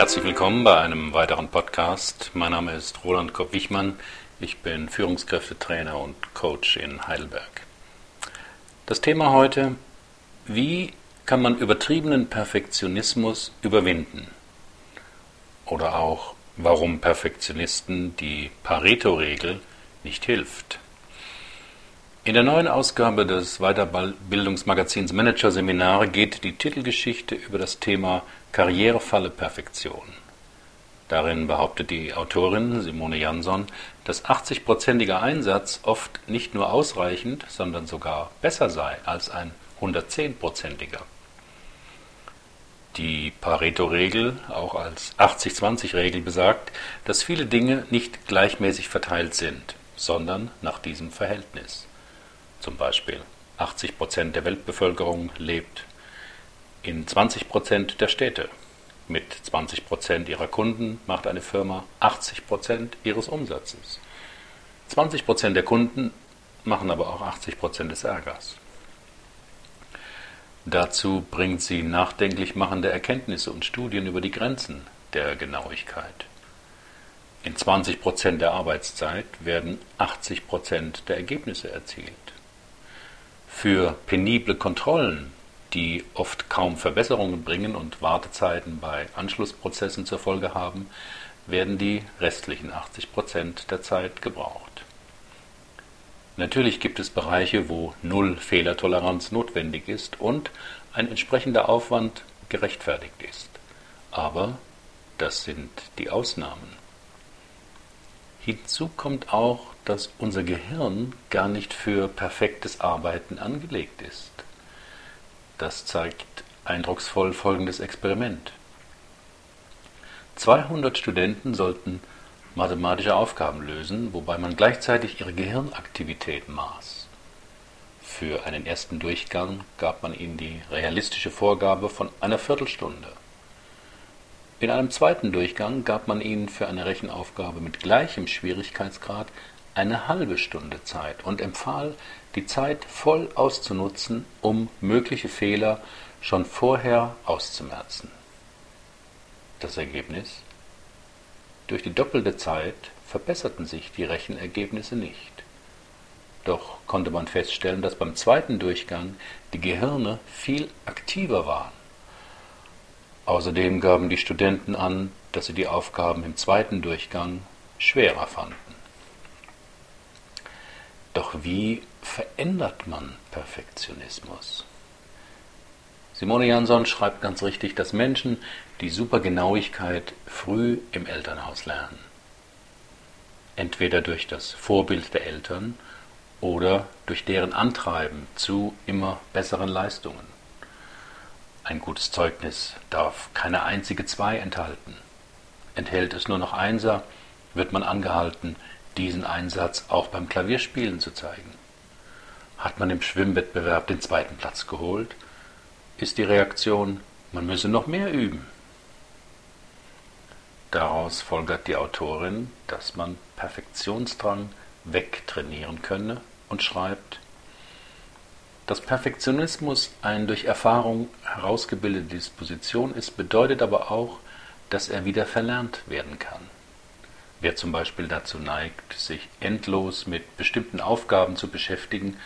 Herzlich willkommen bei einem weiteren Podcast. Mein Name ist Roland Kopp-Wichmann. Ich bin Führungskräftetrainer und Coach in Heidelberg. Das Thema heute, wie kann man übertriebenen Perfektionismus überwinden? Oder auch, warum Perfektionisten die Pareto-Regel nicht hilft. In der neuen Ausgabe des Weiterbildungsmagazins Manager-Seminare geht die Titelgeschichte über das Thema Karrierefalle Perfektion. Darin behauptet die Autorin Simone Jansson, dass 80-prozentiger Einsatz oft nicht nur ausreichend, sondern sogar besser sei als ein 110-prozentiger. Die Pareto-Regel, auch als 80-20-Regel, besagt, dass viele Dinge nicht gleichmäßig verteilt sind, sondern nach diesem Verhältnis. Zum Beispiel 80 Prozent der Weltbevölkerung lebt in 20 Prozent der Städte. Mit 20 Prozent ihrer Kunden macht eine Firma 80 Prozent ihres Umsatzes. 20 Prozent der Kunden machen aber auch 80 Prozent des Ärgers. Dazu bringt sie nachdenklich machende Erkenntnisse und Studien über die Grenzen der Genauigkeit. In 20 Prozent der Arbeitszeit werden 80 Prozent der Ergebnisse erzielt. Für penible Kontrollen, die oft kaum Verbesserungen bringen und Wartezeiten bei Anschlussprozessen zur Folge haben, werden die restlichen 80 Prozent der Zeit gebraucht. Natürlich gibt es Bereiche, wo Null Fehlertoleranz notwendig ist und ein entsprechender Aufwand gerechtfertigt ist. Aber das sind die Ausnahmen. Hinzu kommt auch, dass unser Gehirn gar nicht für perfektes Arbeiten angelegt ist. Das zeigt eindrucksvoll folgendes Experiment. 200 Studenten sollten mathematische Aufgaben lösen, wobei man gleichzeitig ihre Gehirnaktivität maß. Für einen ersten Durchgang gab man ihnen die realistische Vorgabe von einer Viertelstunde. In einem zweiten Durchgang gab man ihnen für eine Rechenaufgabe mit gleichem Schwierigkeitsgrad eine halbe Stunde Zeit und empfahl, die Zeit voll auszunutzen, um mögliche Fehler schon vorher auszumerzen. Das Ergebnis? Durch die doppelte Zeit verbesserten sich die Rechenergebnisse nicht. Doch konnte man feststellen, dass beim zweiten Durchgang die Gehirne viel aktiver waren. Außerdem gaben die Studenten an, dass sie die Aufgaben im zweiten Durchgang schwerer fanden. Doch wie verändert man Perfektionismus? Simone Jansson schreibt ganz richtig, dass Menschen die Supergenauigkeit früh im Elternhaus lernen. Entweder durch das Vorbild der Eltern oder durch deren Antreiben zu immer besseren Leistungen. Ein gutes Zeugnis darf keine einzige Zwei enthalten. Enthält es nur noch Einser, wird man angehalten, diesen Einsatz auch beim Klavierspielen zu zeigen. Hat man im Schwimmwettbewerb den zweiten Platz geholt, ist die Reaktion, man müsse noch mehr üben. Daraus folgert die Autorin, dass man Perfektionsdrang wegtrainieren könne und schreibt, dass Perfektionismus eine durch Erfahrung herausgebildete Disposition ist, bedeutet aber auch, dass er wieder verlernt werden kann. Wer zum Beispiel dazu neigt, sich endlos mit bestimmten Aufgaben zu beschäftigen,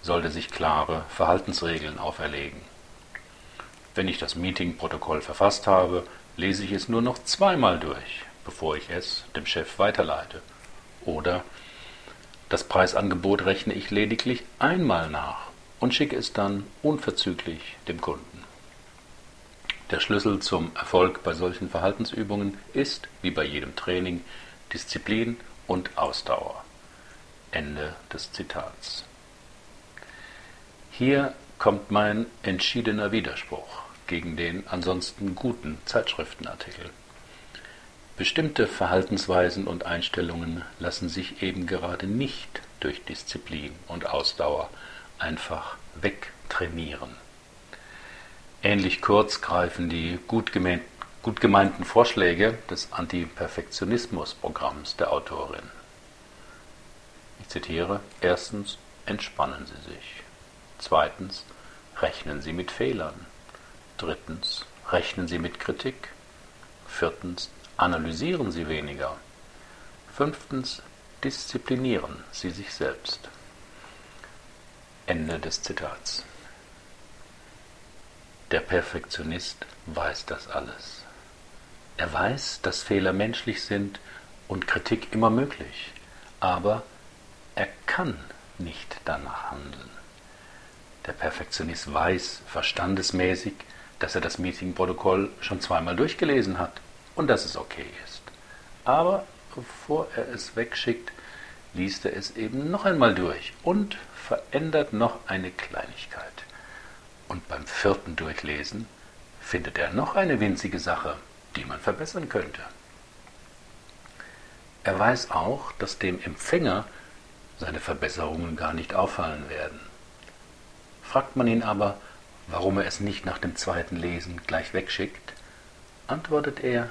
sollte sich klare Verhaltensregeln auferlegen. Wenn ich das Meetingprotokoll verfasst habe, lese ich es nur noch zweimal durch, bevor ich es dem Chef weiterleite. Oder das Preisangebot rechne ich lediglich einmal nach und schicke es dann unverzüglich dem Kunden. Der Schlüssel zum Erfolg bei solchen Verhaltensübungen ist, wie bei jedem Training, Disziplin und Ausdauer. Ende des Zitats. Hier kommt mein entschiedener Widerspruch gegen den ansonsten guten Zeitschriftenartikel. Bestimmte Verhaltensweisen und Einstellungen lassen sich eben gerade nicht durch Disziplin und Ausdauer einfach wegtrainieren. Ähnlich kurz greifen die gut, gemein, gut gemeinten Vorschläge des Antiperfektionismus-Programms der Autorin. Ich zitiere: Erstens, entspannen Sie sich. Zweitens, rechnen Sie mit Fehlern. Drittens, rechnen Sie mit Kritik. Viertens, analysieren Sie weniger. Fünftens, disziplinieren Sie sich selbst. Ende des Zitats. Der Perfektionist weiß das alles. Er weiß, dass Fehler menschlich sind und Kritik immer möglich, aber er kann nicht danach handeln. Der Perfektionist weiß verstandesmäßig, dass er das Meetingprotokoll schon zweimal durchgelesen hat und dass es okay ist. Aber bevor er es wegschickt, liest er es eben noch einmal durch und verändert noch eine Kleinigkeit. Und beim vierten Durchlesen findet er noch eine winzige Sache, die man verbessern könnte. Er weiß auch, dass dem Empfänger seine Verbesserungen gar nicht auffallen werden. Fragt man ihn aber, warum er es nicht nach dem zweiten Lesen gleich wegschickt, antwortet er,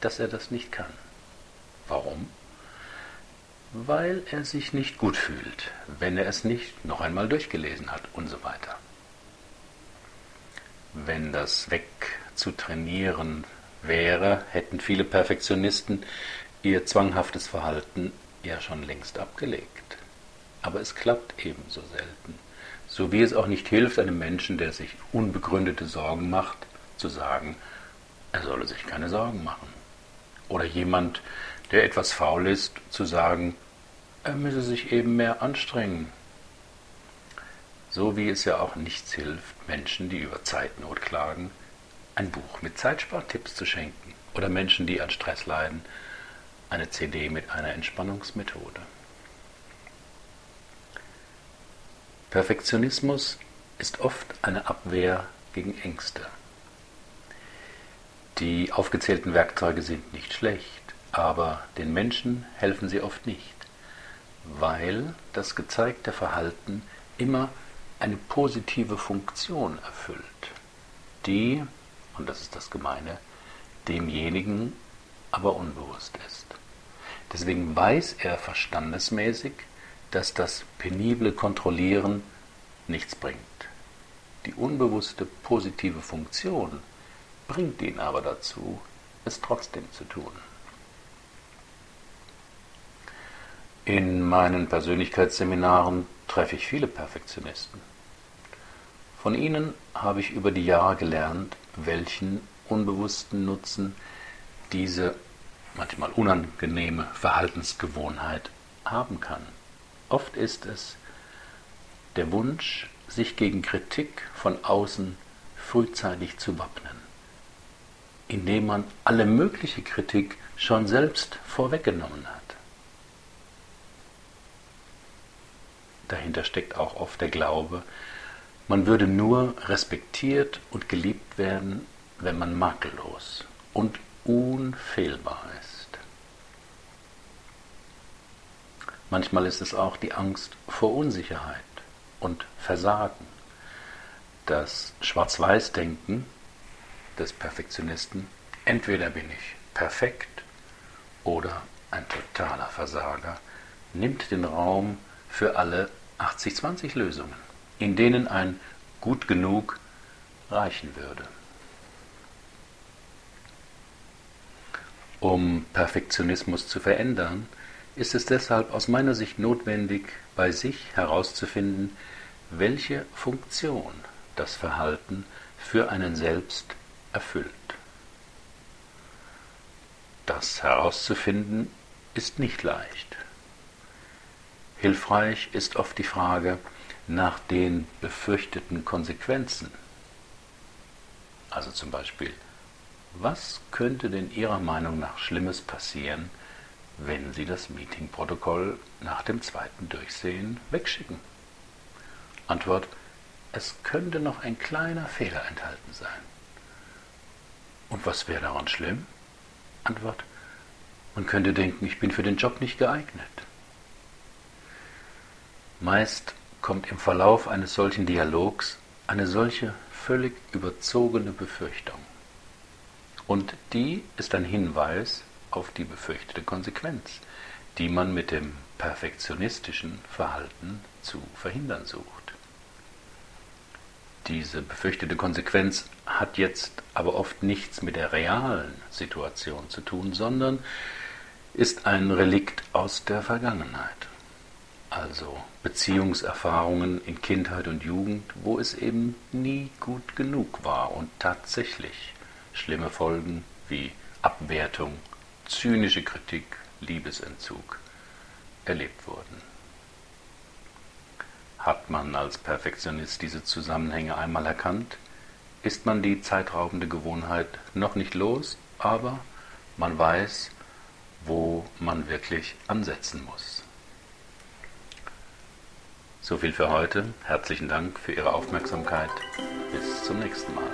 dass er das nicht kann. Warum? Weil er sich nicht gut fühlt, wenn er es nicht noch einmal durchgelesen hat und so weiter. Wenn das wegzutrainieren wäre, hätten viele Perfektionisten ihr zwanghaftes Verhalten ja schon längst abgelegt. Aber es klappt ebenso selten. So wie es auch nicht hilft, einem Menschen, der sich unbegründete Sorgen macht, zu sagen, er solle sich keine Sorgen machen. Oder jemand, der etwas faul ist, zu sagen, er müsse sich eben mehr anstrengen. So wie es ja auch nichts hilft, Menschen, die über Zeitnot klagen, ein Buch mit Zeitspartipps zu schenken. Oder Menschen, die an Stress leiden, eine CD mit einer Entspannungsmethode. Perfektionismus ist oft eine Abwehr gegen Ängste. Die aufgezählten Werkzeuge sind nicht schlecht, aber den Menschen helfen sie oft nicht, weil das gezeigte Verhalten immer eine positive Funktion erfüllt, die, und das ist das Gemeine, demjenigen aber unbewusst ist. Deswegen weiß er verstandesmäßig, dass das penible Kontrollieren nichts bringt. Die unbewusste positive Funktion bringt ihn aber dazu, es trotzdem zu tun. In meinen Persönlichkeitsseminaren treffe ich viele Perfektionisten. Von ihnen habe ich über die Jahre gelernt, welchen unbewussten Nutzen diese manchmal unangenehme Verhaltensgewohnheit haben kann. Oft ist es der Wunsch, sich gegen Kritik von außen frühzeitig zu wappnen, indem man alle mögliche Kritik schon selbst vorweggenommen hat. Dahinter steckt auch oft der Glaube, man würde nur respektiert und geliebt werden, wenn man makellos und unfehlbar ist. Manchmal ist es auch die Angst vor Unsicherheit und Versagen, das Schwarz-Weiß-Denken des Perfektionisten, entweder bin ich perfekt oder ein totaler Versager, nimmt den Raum für alle 80-20 Lösungen, in denen ein gut genug reichen würde. Um Perfektionismus zu verändern, ist es deshalb aus meiner Sicht notwendig, bei sich herauszufinden, welche Funktion das Verhalten für einen selbst erfüllt. Das herauszufinden ist nicht leicht. Hilfreich ist oft die Frage nach den befürchteten Konsequenzen. Also zum Beispiel, was könnte denn Ihrer Meinung nach Schlimmes passieren, wenn Sie das Meetingprotokoll nach dem zweiten Durchsehen wegschicken? Antwort, es könnte noch ein kleiner Fehler enthalten sein. Und was wäre daran schlimm? Antwort, man könnte denken, ich bin für den Job nicht geeignet. Meist kommt im Verlauf eines solchen Dialogs eine solche völlig überzogene Befürchtung. Und die ist ein Hinweis auf die befürchtete Konsequenz, die man mit dem perfektionistischen Verhalten zu verhindern sucht. Diese befürchtete Konsequenz hat jetzt aber oft nichts mit der realen Situation zu tun, sondern ist ein Relikt aus der Vergangenheit. Also Beziehungserfahrungen in Kindheit und Jugend, wo es eben nie gut genug war und tatsächlich schlimme Folgen wie Abwertung, zynische Kritik, Liebesentzug erlebt wurden. Hat man als Perfektionist diese Zusammenhänge einmal erkannt, ist man die zeitraubende Gewohnheit noch nicht los, aber man weiß, wo man wirklich ansetzen muss. So viel für heute. Herzlichen Dank für Ihre Aufmerksamkeit. Bis zum nächsten Mal.